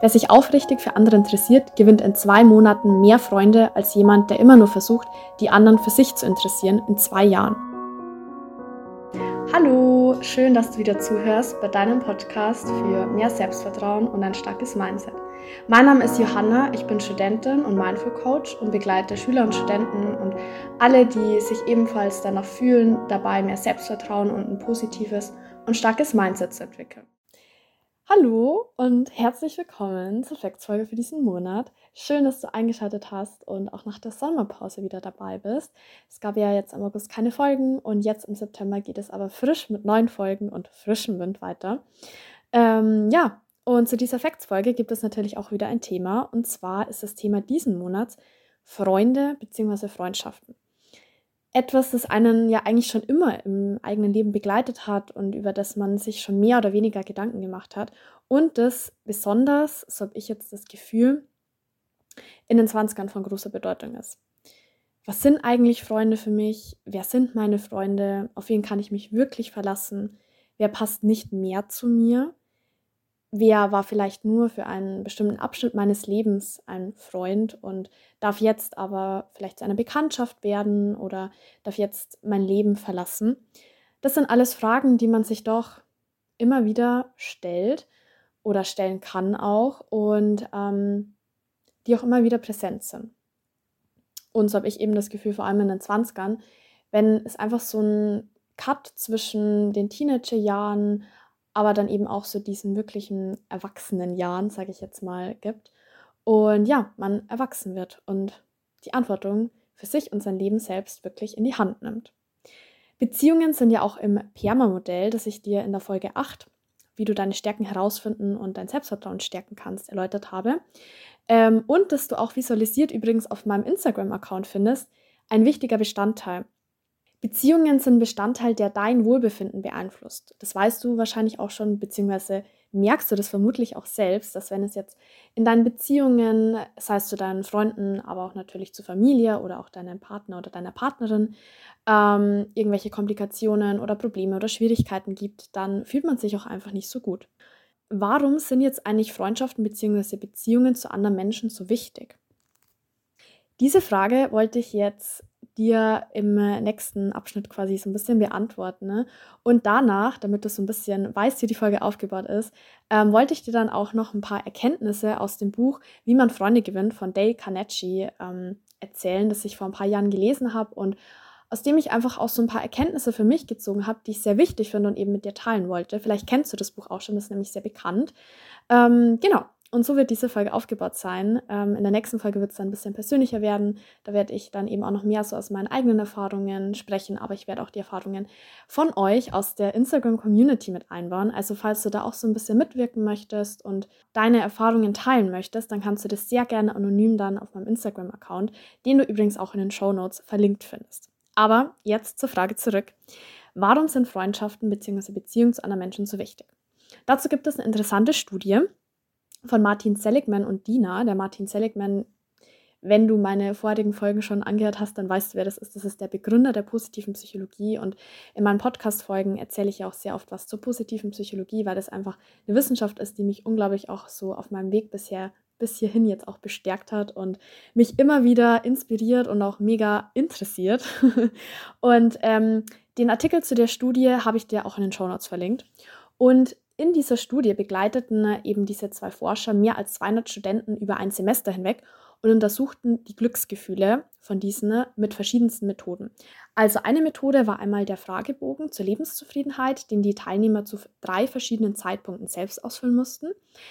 Wer sich aufrichtig für andere interessiert, gewinnt in zwei Monaten mehr Freunde als jemand, der immer nur versucht, die anderen für sich zu interessieren in zwei Jahren. Hallo, schön, dass du wieder zuhörst bei deinem Podcast für mehr Selbstvertrauen und ein starkes Mindset. Mein Name ist Johanna, ich bin Studentin und Mindful Coach und begleite Schüler und Studenten und alle, die sich ebenfalls danach fühlen, dabei mehr Selbstvertrauen und ein positives und starkes Mindset zu entwickeln. Hallo und herzlich willkommen zur Facts-Folge für diesen Monat. Schön, dass du eingeschaltet hast und auch nach der Sommerpause wieder dabei bist. Es gab ja jetzt im August keine Folgen und jetzt im September geht es aber frisch mit neuen Folgen und frischem Wind weiter. Ähm, ja, und zu dieser Facts-Folge gibt es natürlich auch wieder ein Thema und zwar ist das Thema diesen Monats Freunde bzw. Freundschaften etwas, das einen ja eigentlich schon immer im eigenen Leben begleitet hat und über das man sich schon mehr oder weniger Gedanken gemacht hat. Und das besonders, so habe ich jetzt das Gefühl, in den 20ern von großer Bedeutung ist. Was sind eigentlich Freunde für mich? Wer sind meine Freunde? Auf wen kann ich mich wirklich verlassen? Wer passt nicht mehr zu mir? Wer war vielleicht nur für einen bestimmten Abschnitt meines Lebens ein Freund und darf jetzt aber vielleicht zu einer Bekanntschaft werden oder darf jetzt mein Leben verlassen. Das sind alles Fragen, die man sich doch immer wieder stellt oder stellen kann auch und ähm, die auch immer wieder präsent sind. Und so habe ich eben das Gefühl, vor allem in den 20ern, wenn es einfach so ein Cut zwischen den Teenagerjahren aber dann eben auch so diesen wirklichen erwachsenen Jahren, sage ich jetzt mal, gibt. Und ja, man erwachsen wird und die Verantwortung für sich und sein Leben selbst wirklich in die Hand nimmt. Beziehungen sind ja auch im Perma-Modell, das ich dir in der Folge 8, wie du deine Stärken herausfinden und dein Selbstvertrauen stärken kannst, erläutert habe. Ähm, und dass du auch visualisiert übrigens auf meinem Instagram-Account findest, ein wichtiger Bestandteil. Beziehungen sind Bestandteil, der dein Wohlbefinden beeinflusst. Das weißt du wahrscheinlich auch schon, beziehungsweise merkst du das vermutlich auch selbst, dass wenn es jetzt in deinen Beziehungen, sei es zu deinen Freunden, aber auch natürlich zur Familie oder auch deinem Partner oder deiner Partnerin, ähm, irgendwelche Komplikationen oder Probleme oder Schwierigkeiten gibt, dann fühlt man sich auch einfach nicht so gut. Warum sind jetzt eigentlich Freundschaften bzw. Beziehungen zu anderen Menschen so wichtig? Diese Frage wollte ich jetzt dir im äh, nächsten Abschnitt quasi so ein bisschen beantworten. Ne? Und danach, damit du so ein bisschen weißt, wie die Folge aufgebaut ist, ähm, wollte ich dir dann auch noch ein paar Erkenntnisse aus dem Buch Wie man Freunde gewinnt von Dale Carnegie ähm, erzählen, das ich vor ein paar Jahren gelesen habe und aus dem ich einfach auch so ein paar Erkenntnisse für mich gezogen habe, die ich sehr wichtig finde und eben mit dir teilen wollte. Vielleicht kennst du das Buch auch schon, das ist nämlich sehr bekannt. Ähm, genau, und so wird diese Folge aufgebaut sein. Ähm, in der nächsten Folge wird es dann ein bisschen persönlicher werden. Da werde ich dann eben auch noch mehr so aus meinen eigenen Erfahrungen sprechen, aber ich werde auch die Erfahrungen von euch aus der Instagram-Community mit einbauen. Also falls du da auch so ein bisschen mitwirken möchtest und deine Erfahrungen teilen möchtest, dann kannst du das sehr gerne anonym dann auf meinem Instagram-Account, den du übrigens auch in den Show Notes verlinkt findest. Aber jetzt zur Frage zurück. Warum sind Freundschaften bzw. Beziehungen zu anderen Menschen so wichtig? Dazu gibt es eine interessante Studie, von Martin Seligman und Dina. Der Martin Seligman, wenn du meine vorigen Folgen schon angehört hast, dann weißt du, wer das ist. Das ist der Begründer der positiven Psychologie. Und in meinen Podcast-Folgen erzähle ich ja auch sehr oft was zur positiven Psychologie, weil das einfach eine Wissenschaft ist, die mich unglaublich auch so auf meinem Weg bisher bis hierhin jetzt auch bestärkt hat und mich immer wieder inspiriert und auch mega interessiert. und ähm, den Artikel zu der Studie habe ich dir auch in den Show Notes verlinkt. Und in dieser Studie begleiteten eben diese zwei Forscher mehr als 200 Studenten über ein Semester hinweg und untersuchten die Glücksgefühle von diesen mit verschiedensten Methoden. Also eine Methode war einmal der Fragebogen zur Lebenszufriedenheit, den die Teilnehmer zu drei verschiedenen Zeitpunkten selbst ausfüllen mussten.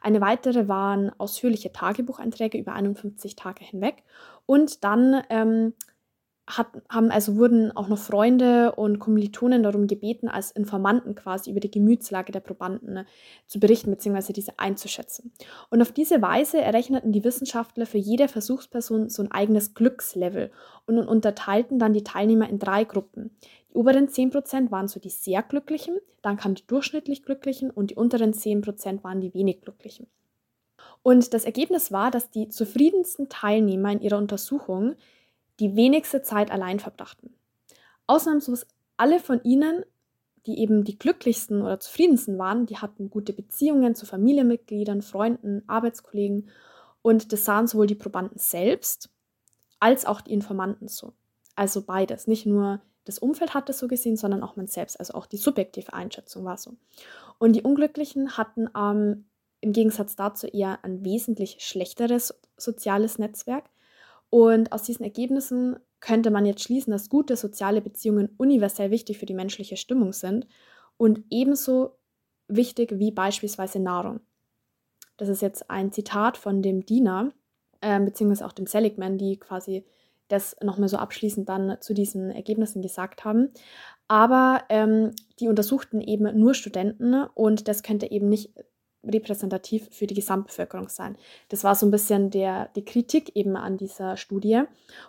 Eine weitere waren ausführliche Tagebucheinträge über 51 Tage hinweg und dann ähm, hat, haben also wurden auch noch Freunde und Kommilitonen darum gebeten, als Informanten quasi über die Gemütslage der Probanden ne, zu berichten bzw. diese einzuschätzen. Und auf diese Weise errechneten die Wissenschaftler für jede Versuchsperson so ein eigenes Glückslevel und unterteilten dann die Teilnehmer in drei Gruppen. Die oberen 10% waren so die sehr Glücklichen, dann kamen die durchschnittlich Glücklichen und die unteren 10% waren die wenig Glücklichen. Und das Ergebnis war, dass die zufriedensten Teilnehmer in ihrer Untersuchung die wenigste Zeit allein verbrachten. Ausnahmslos alle von ihnen die eben die glücklichsten oder zufriedensten waren, die hatten gute Beziehungen zu Familienmitgliedern, Freunden, Arbeitskollegen und das sahen sowohl die Probanden selbst als auch die Informanten so. Also beides. Nicht nur das Umfeld hat es so gesehen, sondern auch man selbst. Also auch die subjektive Einschätzung war so. Und die Unglücklichen hatten ähm, im Gegensatz dazu eher ein wesentlich schlechteres soziales Netzwerk. Und aus diesen Ergebnissen könnte man jetzt schließen, dass gute soziale Beziehungen universell wichtig für die menschliche Stimmung sind und ebenso wichtig wie beispielsweise Nahrung. Das ist jetzt ein Zitat von dem Diener, äh, beziehungsweise auch dem Seligman, die quasi das nochmal so abschließend dann zu diesen Ergebnissen gesagt haben. Aber ähm, die untersuchten eben nur Studenten und das könnte eben nicht repräsentativ für die Gesamtbevölkerung sein. Das war so ein bisschen der, die Kritik eben an dieser Studie.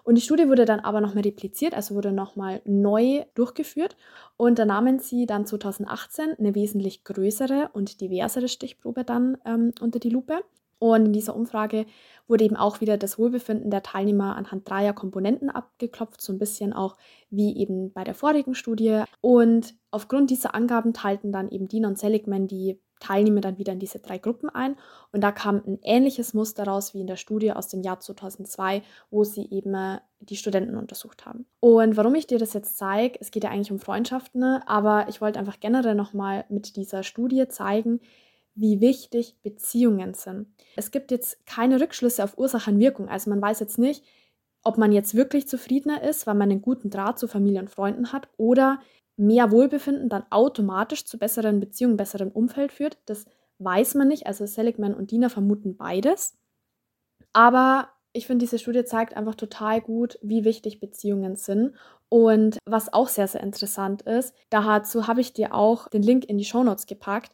Und die Studie wurde dann aber nochmal repliziert, also wurde nochmal neu durchgeführt. Und da nahmen sie dann 2018 eine wesentlich größere und diversere Stichprobe dann ähm, unter die Lupe. Und in dieser Umfrage wurde eben auch wieder das Wohlbefinden der Teilnehmer anhand dreier Komponenten abgeklopft, so ein bisschen auch wie eben bei der vorigen Studie. Und aufgrund dieser Angaben teilten dann eben Diener und Seligman die Teilnehmer dann wieder in diese drei Gruppen ein. Und da kam ein ähnliches Muster raus wie in der Studie aus dem Jahr 2002, wo sie eben äh, die Studenten untersucht haben. Und warum ich dir das jetzt zeige, es geht ja eigentlich um Freundschaften, ne? aber ich wollte einfach generell nochmal mit dieser Studie zeigen, wie wichtig Beziehungen sind. Es gibt jetzt keine Rückschlüsse auf Ursache und Wirkung. Also man weiß jetzt nicht, ob man jetzt wirklich zufriedener ist, weil man einen guten Draht zu Familie und Freunden hat oder mehr Wohlbefinden dann automatisch zu besseren Beziehungen, besserem Umfeld führt. Das weiß man nicht. Also Seligman und Diener vermuten beides. Aber ich finde, diese Studie zeigt einfach total gut, wie wichtig Beziehungen sind. Und was auch sehr, sehr interessant ist, dazu habe ich dir auch den Link in die Shownotes gepackt,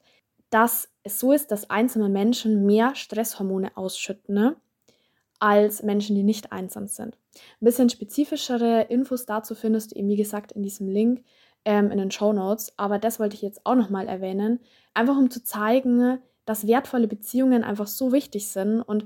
dass es so ist, dass einsame Menschen mehr Stresshormone ausschütten ne, als Menschen, die nicht einsam sind. Ein bisschen spezifischere Infos dazu findest du eben, wie gesagt, in diesem Link ähm, in den Show Notes, aber das wollte ich jetzt auch nochmal erwähnen, einfach um zu zeigen, dass wertvolle Beziehungen einfach so wichtig sind und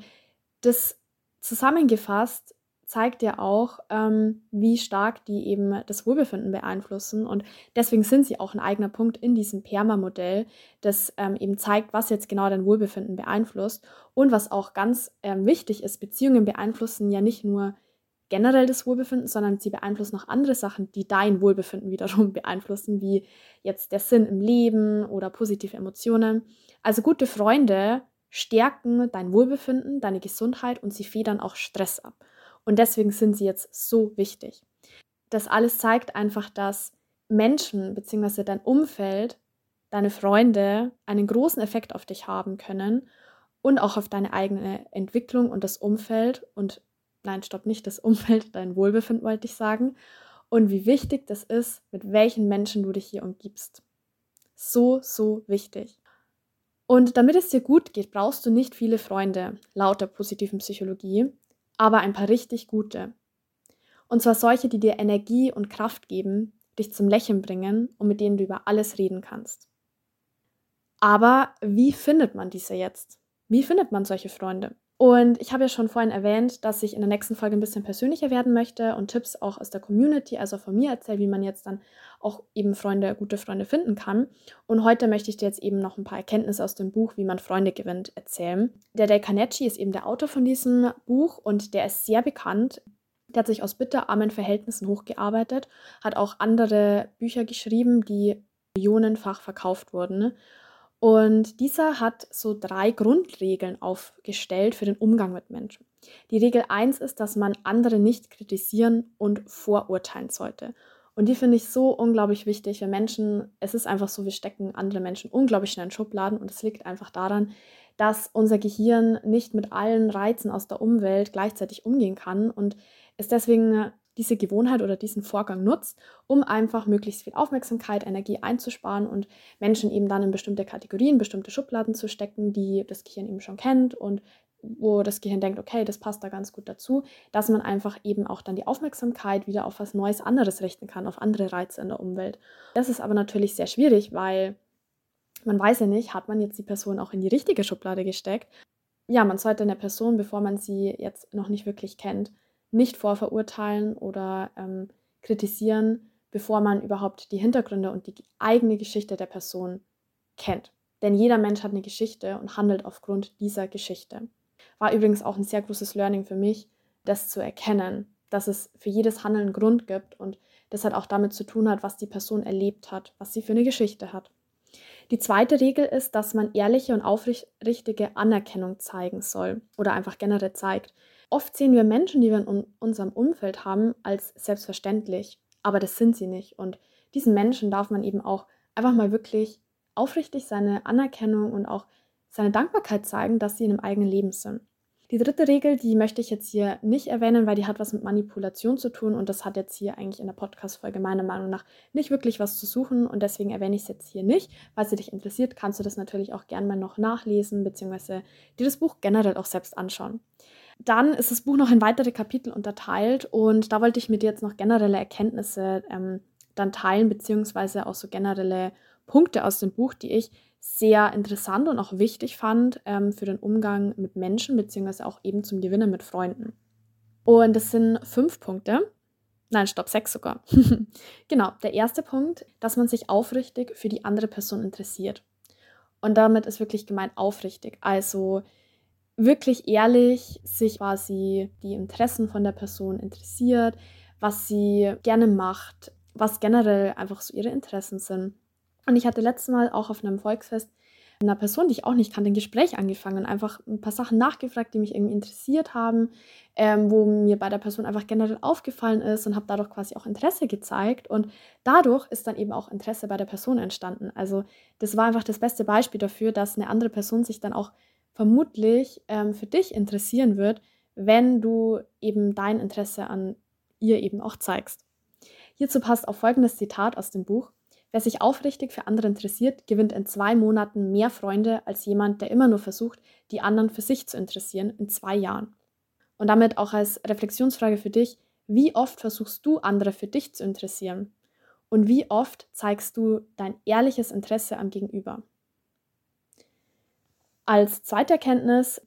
das zusammengefasst zeigt ja auch, ähm, wie stark die eben das Wohlbefinden beeinflussen. Und deswegen sind sie auch ein eigener Punkt in diesem PERMA-Modell, das ähm, eben zeigt, was jetzt genau dein Wohlbefinden beeinflusst. Und was auch ganz ähm, wichtig ist, Beziehungen beeinflussen ja nicht nur generell das Wohlbefinden, sondern sie beeinflussen auch andere Sachen, die dein Wohlbefinden wiederum beeinflussen, wie jetzt der Sinn im Leben oder positive Emotionen. Also gute Freunde stärken dein Wohlbefinden, deine Gesundheit und sie federn auch Stress ab. Und deswegen sind sie jetzt so wichtig. Das alles zeigt einfach, dass Menschen bzw. dein Umfeld, deine Freunde einen großen Effekt auf dich haben können und auch auf deine eigene Entwicklung und das Umfeld und nein, stopp nicht das Umfeld, dein Wohlbefinden wollte ich sagen, und wie wichtig das ist, mit welchen Menschen du dich hier umgibst. So, so wichtig. Und damit es dir gut geht, brauchst du nicht viele Freunde, laut der positiven Psychologie, aber ein paar richtig gute. Und zwar solche, die dir Energie und Kraft geben, dich zum Lächeln bringen und mit denen du über alles reden kannst. Aber wie findet man diese jetzt? Wie findet man solche Freunde? Und ich habe ja schon vorhin erwähnt, dass ich in der nächsten Folge ein bisschen persönlicher werden möchte und Tipps auch aus der Community, also von mir erzähle, wie man jetzt dann auch eben Freunde, gute Freunde finden kann. Und heute möchte ich dir jetzt eben noch ein paar Erkenntnisse aus dem Buch, wie man Freunde gewinnt, erzählen. Der Dale Carnegie ist eben der Autor von diesem Buch und der ist sehr bekannt. Der hat sich aus bitterarmen Verhältnissen hochgearbeitet, hat auch andere Bücher geschrieben, die millionenfach verkauft wurden. Und dieser hat so drei Grundregeln aufgestellt für den Umgang mit Menschen. Die Regel 1 ist, dass man andere nicht kritisieren und vorurteilen sollte. Und die finde ich so unglaublich wichtig, weil Menschen, es ist einfach so, wir stecken andere Menschen unglaublich schnell in Schubladen und es liegt einfach daran, dass unser Gehirn nicht mit allen Reizen aus der Umwelt gleichzeitig umgehen kann und es deswegen diese Gewohnheit oder diesen Vorgang nutzt, um einfach möglichst viel Aufmerksamkeit, Energie einzusparen und Menschen eben dann in bestimmte Kategorien, bestimmte Schubladen zu stecken, die das Gehirn eben schon kennt und wo das Gehirn denkt, okay, das passt da ganz gut dazu, dass man einfach eben auch dann die Aufmerksamkeit wieder auf was Neues anderes richten kann, auf andere Reize in der Umwelt. Das ist aber natürlich sehr schwierig, weil man weiß ja nicht, hat man jetzt die Person auch in die richtige Schublade gesteckt. Ja, man sollte eine Person, bevor man sie jetzt noch nicht wirklich kennt, nicht vorverurteilen oder ähm, kritisieren, bevor man überhaupt die Hintergründe und die eigene Geschichte der Person kennt. Denn jeder Mensch hat eine Geschichte und handelt aufgrund dieser Geschichte. War übrigens auch ein sehr großes Learning für mich, das zu erkennen, dass es für jedes Handeln einen Grund gibt und das halt auch damit zu tun hat, was die Person erlebt hat, was sie für eine Geschichte hat. Die zweite Regel ist, dass man ehrliche und aufrichtige Anerkennung zeigen soll oder einfach generell zeigt. Oft sehen wir Menschen, die wir in unserem Umfeld haben, als selbstverständlich, aber das sind sie nicht. Und diesen Menschen darf man eben auch einfach mal wirklich aufrichtig seine Anerkennung und auch seine Dankbarkeit zeigen, dass sie in einem eigenen Leben sind. Die dritte Regel, die möchte ich jetzt hier nicht erwähnen, weil die hat was mit Manipulation zu tun und das hat jetzt hier eigentlich in der Podcast-Folge meiner Meinung nach nicht wirklich was zu suchen und deswegen erwähne ich es jetzt hier nicht. Falls es dich interessiert, kannst du das natürlich auch gerne mal noch nachlesen bzw. dir das Buch generell auch selbst anschauen. Dann ist das Buch noch in weitere Kapitel unterteilt und da wollte ich mit dir jetzt noch generelle Erkenntnisse ähm, dann teilen beziehungsweise auch so generelle Punkte aus dem Buch, die ich sehr interessant und auch wichtig fand ähm, für den Umgang mit Menschen, beziehungsweise auch eben zum Gewinnen mit Freunden. Und das sind fünf Punkte. Nein, stopp, sechs sogar. genau, der erste Punkt, dass man sich aufrichtig für die andere Person interessiert. Und damit ist wirklich gemeint aufrichtig. Also wirklich ehrlich sich quasi die Interessen von der Person interessiert, was sie gerne macht, was generell einfach so ihre Interessen sind. Und ich hatte letztes Mal auch auf einem Volksfest einer Person, die ich auch nicht kannte, ein Gespräch angefangen und einfach ein paar Sachen nachgefragt, die mich irgendwie interessiert haben, ähm, wo mir bei der Person einfach generell aufgefallen ist und habe dadurch quasi auch Interesse gezeigt. Und dadurch ist dann eben auch Interesse bei der Person entstanden. Also das war einfach das beste Beispiel dafür, dass eine andere Person sich dann auch vermutlich ähm, für dich interessieren wird, wenn du eben dein Interesse an ihr eben auch zeigst. Hierzu passt auch folgendes Zitat aus dem Buch. Wer sich aufrichtig für andere interessiert, gewinnt in zwei Monaten mehr Freunde als jemand, der immer nur versucht, die anderen für sich zu interessieren, in zwei Jahren. Und damit auch als Reflexionsfrage für dich, wie oft versuchst du, andere für dich zu interessieren? Und wie oft zeigst du dein ehrliches Interesse am Gegenüber? Als zweite Erkenntnis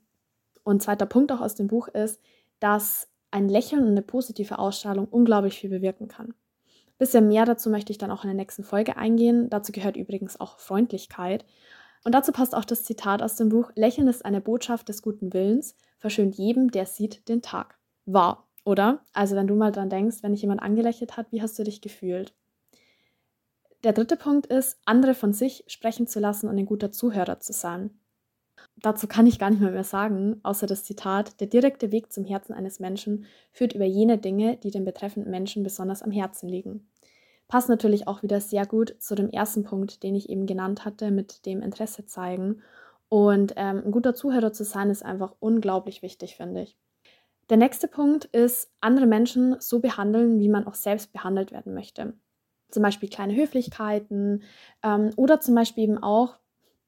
und zweiter Punkt auch aus dem Buch ist, dass ein Lächeln und eine positive Ausstrahlung unglaublich viel bewirken kann. Bisschen mehr dazu möchte ich dann auch in der nächsten Folge eingehen. Dazu gehört übrigens auch Freundlichkeit. Und dazu passt auch das Zitat aus dem Buch: Lächeln ist eine Botschaft des guten Willens, verschönt jedem, der sieht, den Tag. Wahr, oder? Also, wenn du mal dran denkst, wenn dich jemand angelächelt hat, wie hast du dich gefühlt? Der dritte Punkt ist, andere von sich sprechen zu lassen und ein guter Zuhörer zu sein. Dazu kann ich gar nicht mehr, mehr sagen, außer das Zitat, der direkte Weg zum Herzen eines Menschen führt über jene Dinge, die dem betreffenden Menschen besonders am Herzen liegen passt natürlich auch wieder sehr gut zu dem ersten Punkt, den ich eben genannt hatte, mit dem Interesse zeigen. Und ähm, ein guter Zuhörer zu sein, ist einfach unglaublich wichtig, finde ich. Der nächste Punkt ist, andere Menschen so behandeln, wie man auch selbst behandelt werden möchte. Zum Beispiel kleine Höflichkeiten ähm, oder zum Beispiel eben auch,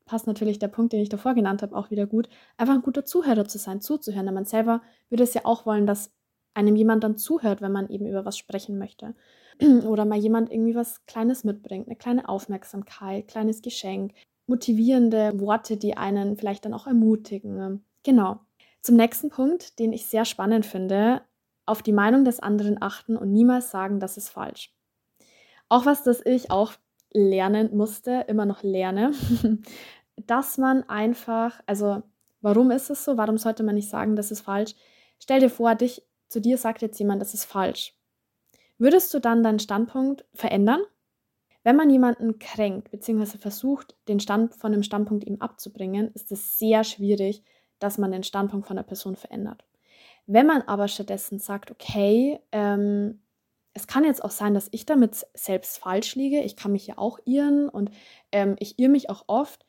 passt natürlich der Punkt, den ich davor genannt habe, auch wieder gut, einfach ein guter Zuhörer zu sein, zuzuhören. Denn man selber würde es ja auch wollen, dass einem jemand dann zuhört, wenn man eben über was sprechen möchte. oder mal jemand irgendwie was Kleines mitbringt, eine kleine Aufmerksamkeit, kleines Geschenk, motivierende Worte, die einen vielleicht dann auch ermutigen. Genau. Zum nächsten Punkt, den ich sehr spannend finde, auf die Meinung des anderen achten und niemals sagen, das ist falsch. Auch was, das ich auch lernen musste, immer noch lerne, dass man einfach, also warum ist es so? Warum sollte man nicht sagen, das ist falsch? Stell dir vor, dich, zu dir sagt jetzt jemand, das ist falsch. Würdest du dann deinen Standpunkt verändern? Wenn man jemanden kränkt bzw. versucht, den Stand von dem Standpunkt ihm abzubringen, ist es sehr schwierig, dass man den Standpunkt von der Person verändert. Wenn man aber stattdessen sagt, okay, ähm, es kann jetzt auch sein, dass ich damit selbst falsch liege, ich kann mich ja auch irren und ähm, ich irre mich auch oft,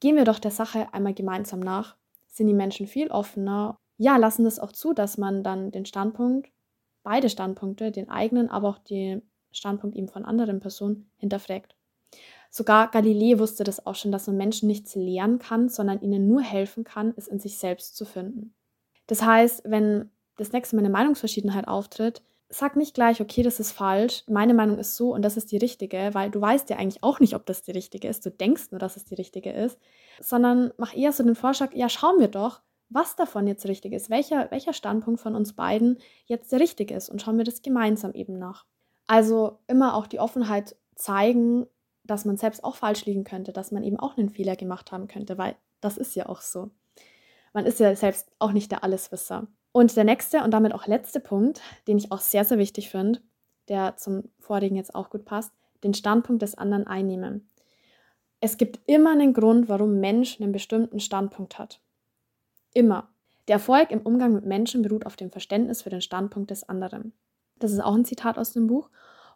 gehen wir doch der Sache einmal gemeinsam nach. Sind die Menschen viel offener? Ja, lassen das auch zu, dass man dann den Standpunkt beide Standpunkte, den eigenen, aber auch den Standpunkt eben von anderen Personen, hinterfragt. Sogar Galilei wusste das auch schon, dass man Menschen nichts lehren kann, sondern ihnen nur helfen kann, es in sich selbst zu finden. Das heißt, wenn das nächste Mal eine Meinungsverschiedenheit auftritt, sag nicht gleich, okay, das ist falsch, meine Meinung ist so und das ist die richtige, weil du weißt ja eigentlich auch nicht, ob das die richtige ist, du denkst nur, dass es die richtige ist, sondern mach eher so den Vorschlag, ja, schauen wir doch, was davon jetzt richtig ist, welcher, welcher Standpunkt von uns beiden jetzt der richtige ist und schauen wir das gemeinsam eben nach. Also immer auch die Offenheit zeigen, dass man selbst auch falsch liegen könnte, dass man eben auch einen Fehler gemacht haben könnte, weil das ist ja auch so. Man ist ja selbst auch nicht der Alleswisser. Und der nächste und damit auch letzte Punkt, den ich auch sehr, sehr wichtig finde, der zum vorigen jetzt auch gut passt, den Standpunkt des anderen einnehmen. Es gibt immer einen Grund, warum Mensch einen bestimmten Standpunkt hat. Immer. Der Erfolg im Umgang mit Menschen beruht auf dem Verständnis für den Standpunkt des anderen. Das ist auch ein Zitat aus dem Buch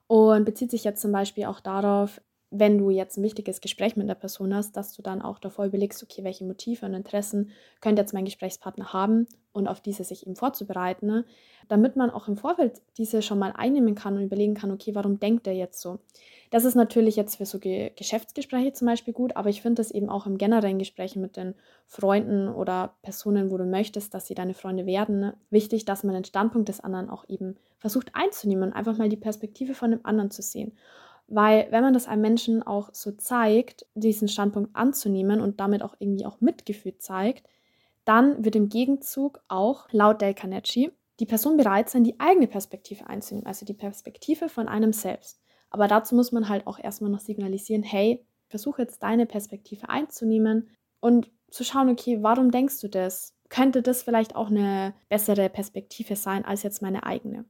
und bezieht sich jetzt zum Beispiel auch darauf, wenn du jetzt ein wichtiges Gespräch mit der Person hast, dass du dann auch davor überlegst, okay, welche Motive und Interessen könnte jetzt mein Gesprächspartner haben und auf diese sich eben vorzubereiten, ne? damit man auch im Vorfeld diese schon mal einnehmen kann und überlegen kann, okay, warum denkt er jetzt so? Das ist natürlich jetzt für so Ge Geschäftsgespräche zum Beispiel gut, aber ich finde es eben auch im generellen Gespräch mit den Freunden oder Personen, wo du möchtest, dass sie deine Freunde werden, ne? wichtig, dass man den Standpunkt des anderen auch eben versucht einzunehmen und einfach mal die Perspektive von dem anderen zu sehen. Weil wenn man das einem Menschen auch so zeigt, diesen Standpunkt anzunehmen und damit auch irgendwie auch Mitgefühl zeigt, dann wird im Gegenzug auch, laut Dale Carnegie, die Person bereit sein, die eigene Perspektive einzunehmen, also die Perspektive von einem selbst. Aber dazu muss man halt auch erstmal noch signalisieren, hey, versuche jetzt deine Perspektive einzunehmen und zu schauen, okay, warum denkst du das? Könnte das vielleicht auch eine bessere Perspektive sein als jetzt meine eigene?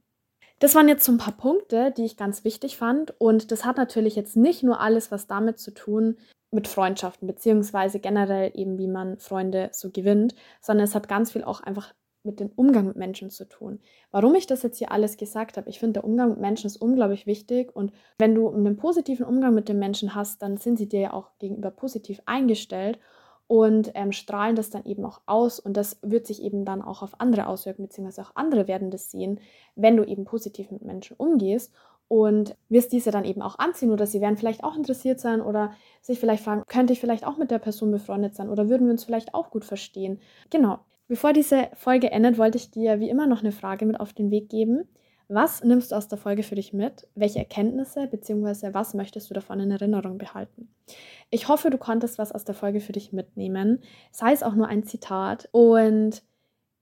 Das waren jetzt so ein paar Punkte, die ich ganz wichtig fand. Und das hat natürlich jetzt nicht nur alles was damit zu tun, mit Freundschaften, beziehungsweise generell eben, wie man Freunde so gewinnt, sondern es hat ganz viel auch einfach mit dem Umgang mit Menschen zu tun. Warum ich das jetzt hier alles gesagt habe, ich finde, der Umgang mit Menschen ist unglaublich wichtig und wenn du einen positiven Umgang mit den Menschen hast, dann sind sie dir ja auch gegenüber positiv eingestellt und ähm, strahlen das dann eben auch aus und das wird sich eben dann auch auf andere auswirken, beziehungsweise auch andere werden das sehen, wenn du eben positiv mit Menschen umgehst und wirst diese dann eben auch anziehen oder sie werden vielleicht auch interessiert sein oder sich vielleicht fragen, könnte ich vielleicht auch mit der Person befreundet sein oder würden wir uns vielleicht auch gut verstehen. Genau. Bevor diese Folge endet, wollte ich dir wie immer noch eine Frage mit auf den Weg geben. Was nimmst du aus der Folge für dich mit? Welche Erkenntnisse bzw. was möchtest du davon in Erinnerung behalten? Ich hoffe, du konntest was aus der Folge für dich mitnehmen, sei es auch nur ein Zitat. Und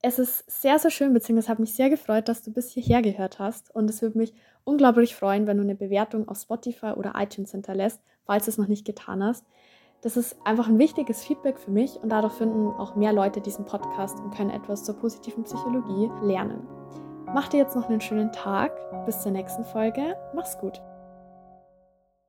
es ist sehr, sehr schön, beziehungsweise hat mich sehr gefreut, dass du bis hierher gehört hast. Und es würde mich unglaublich freuen, wenn du eine Bewertung auf Spotify oder iTunes hinterlässt, falls du es noch nicht getan hast. Das ist einfach ein wichtiges Feedback für mich und dadurch finden auch mehr Leute diesen Podcast und können etwas zur positiven Psychologie lernen. Mach dir jetzt noch einen schönen Tag. Bis zur nächsten Folge. Mach's gut.